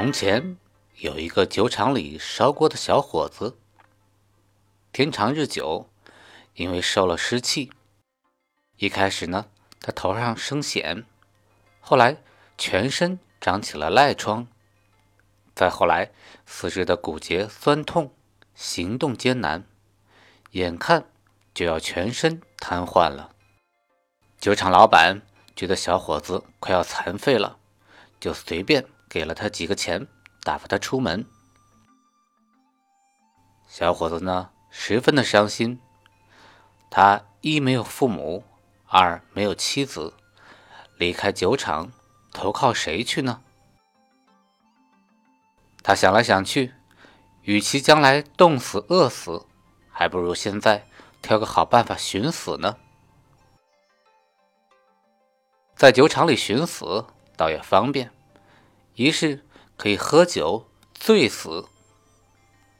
从前有一个酒厂里烧锅的小伙子，天长日久，因为受了湿气，一开始呢，他头上生癣，后来全身长起了癞疮，再后来四肢的骨节酸痛，行动艰难，眼看就要全身瘫痪了。酒厂老板觉得小伙子快要残废了，就随便。给了他几个钱，打发他出门。小伙子呢，十分的伤心。他一没有父母，二没有妻子，离开酒厂，投靠谁去呢？他想来想去，与其将来冻死、饿死，还不如现在挑个好办法寻死呢。在酒厂里寻死，倒也方便。一是可以喝酒醉死，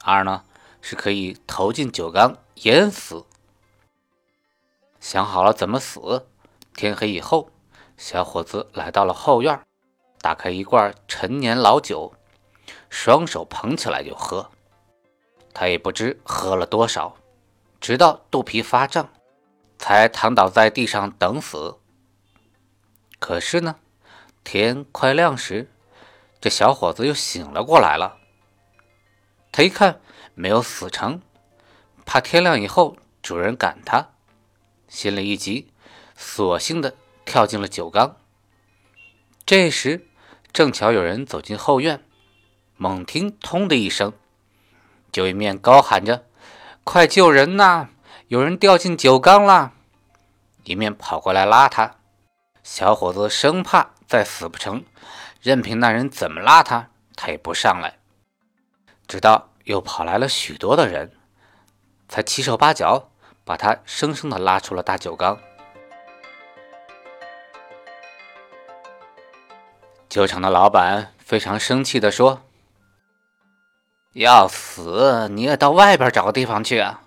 二呢是可以投进酒缸淹死。想好了怎么死，天黑以后，小伙子来到了后院，打开一罐陈年老酒，双手捧起来就喝。他也不知喝了多少，直到肚皮发胀，才躺倒在地上等死。可是呢，天快亮时。这小伙子又醒了过来了。他一看没有死成，怕天亮以后主人赶他，心里一急，索性的跳进了酒缸。这时正巧有人走进后院，猛听“通”的一声，就一面高喊着：“快救人呐！有人掉进酒缸了！”一面跑过来拉他。小伙子生怕再死不成。任凭那人怎么拉他，他也不上来。直到又跑来了许多的人，才七手八脚把他生生的拉出了大酒缸。酒厂的老板非常生气的说：“要死你也到外边找个地方去啊，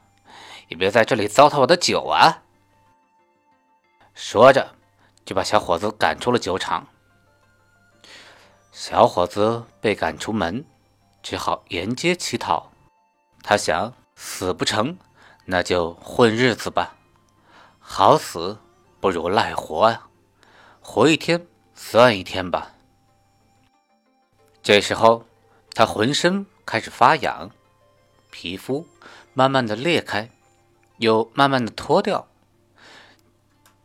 也别在这里糟蹋我的酒啊！”说着，就把小伙子赶出了酒厂。小伙子被赶出门，只好沿街乞讨。他想死不成，那就混日子吧。好死不如赖活呀，活一天算一天吧。这时候，他浑身开始发痒，皮肤慢慢的裂开，又慢慢的脱掉。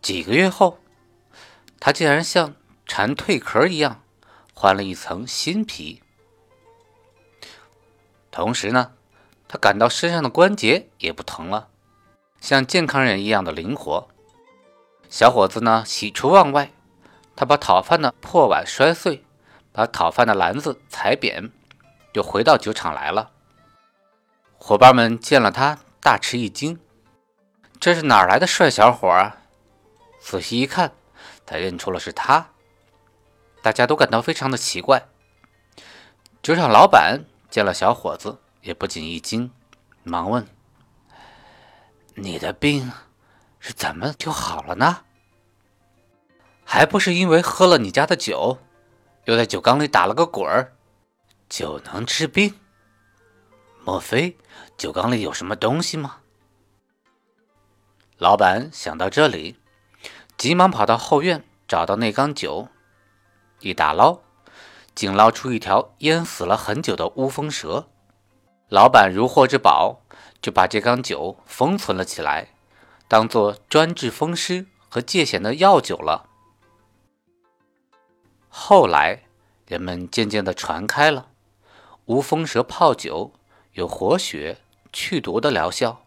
几个月后，他竟然像蝉蜕壳一样。换了一层新皮，同时呢，他感到身上的关节也不疼了，像健康人一样的灵活。小伙子呢，喜出望外，他把讨饭的破碗摔碎，把讨饭的篮子踩扁，就回到酒厂来了。伙伴们见了他，大吃一惊：“这是哪来的帅小伙啊？”仔细一看，才认出了是他。大家都感到非常的奇怪。酒厂老板见了小伙子，也不禁一惊，忙问：“你的病是怎么就好了呢？还不是因为喝了你家的酒，又在酒缸里打了个滚儿，酒能治病？莫非酒缸里有什么东西吗？”老板想到这里，急忙跑到后院，找到那缸酒。一打捞，竟捞出一条淹死了很久的乌风蛇。老板如获至宝，就把这缸酒封存了起来，当做专治风湿和借痫的药酒了。后来，人们渐渐的传开了，乌风蛇泡酒有活血、去毒的疗效。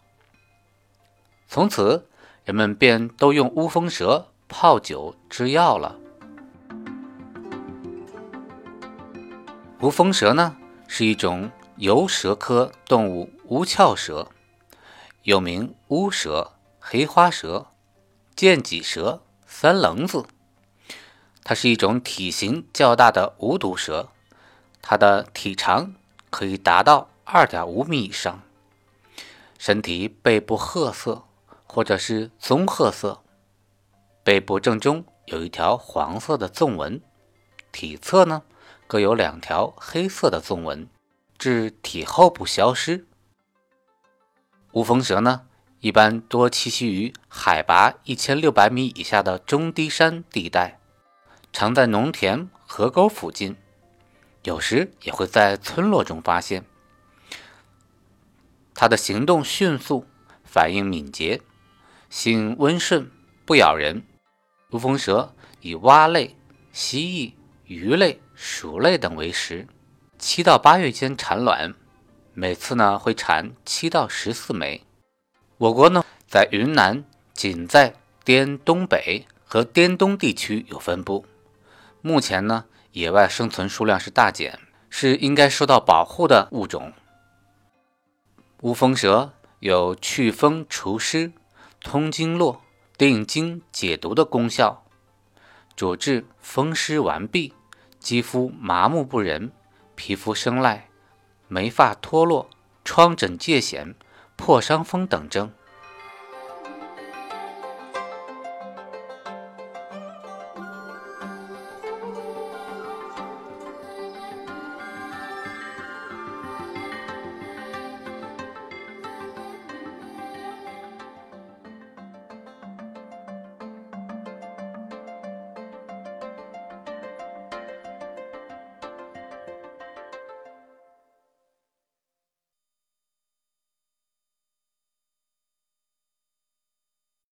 从此，人们便都用乌风蛇泡酒制药了。无风蛇呢，是一种游蛇科动物无鞘蛇，又名乌蛇、黑花蛇、剑脊蛇、三棱子。它是一种体型较大的无毒蛇，它的体长可以达到二点五米以上，身体背部褐色或者是棕褐色，背部正中有一条黄色的纵纹，体侧呢？各有两条黑色的纵纹，至体后部消失。无风蛇呢，一般多栖息于海拔一千六百米以下的中低山地带，常在农田、河沟附近，有时也会在村落中发现。它的行动迅速，反应敏捷，性温顺，不咬人。无风蛇以蛙类、蜥蜴。鱼类、鼠类等为食，七到八月间产卵，每次呢会产七到十四枚。我国呢在云南、仅在滇东北和滇东地区有分布。目前呢野外生存数量是大减，是应该受到保护的物种。乌风蛇有祛风除湿、通经络、定经解毒的功效，主治风湿顽痹。肌肤麻木不仁、皮肤生癞、眉发脱落、疮疹疥癣、破伤风等症。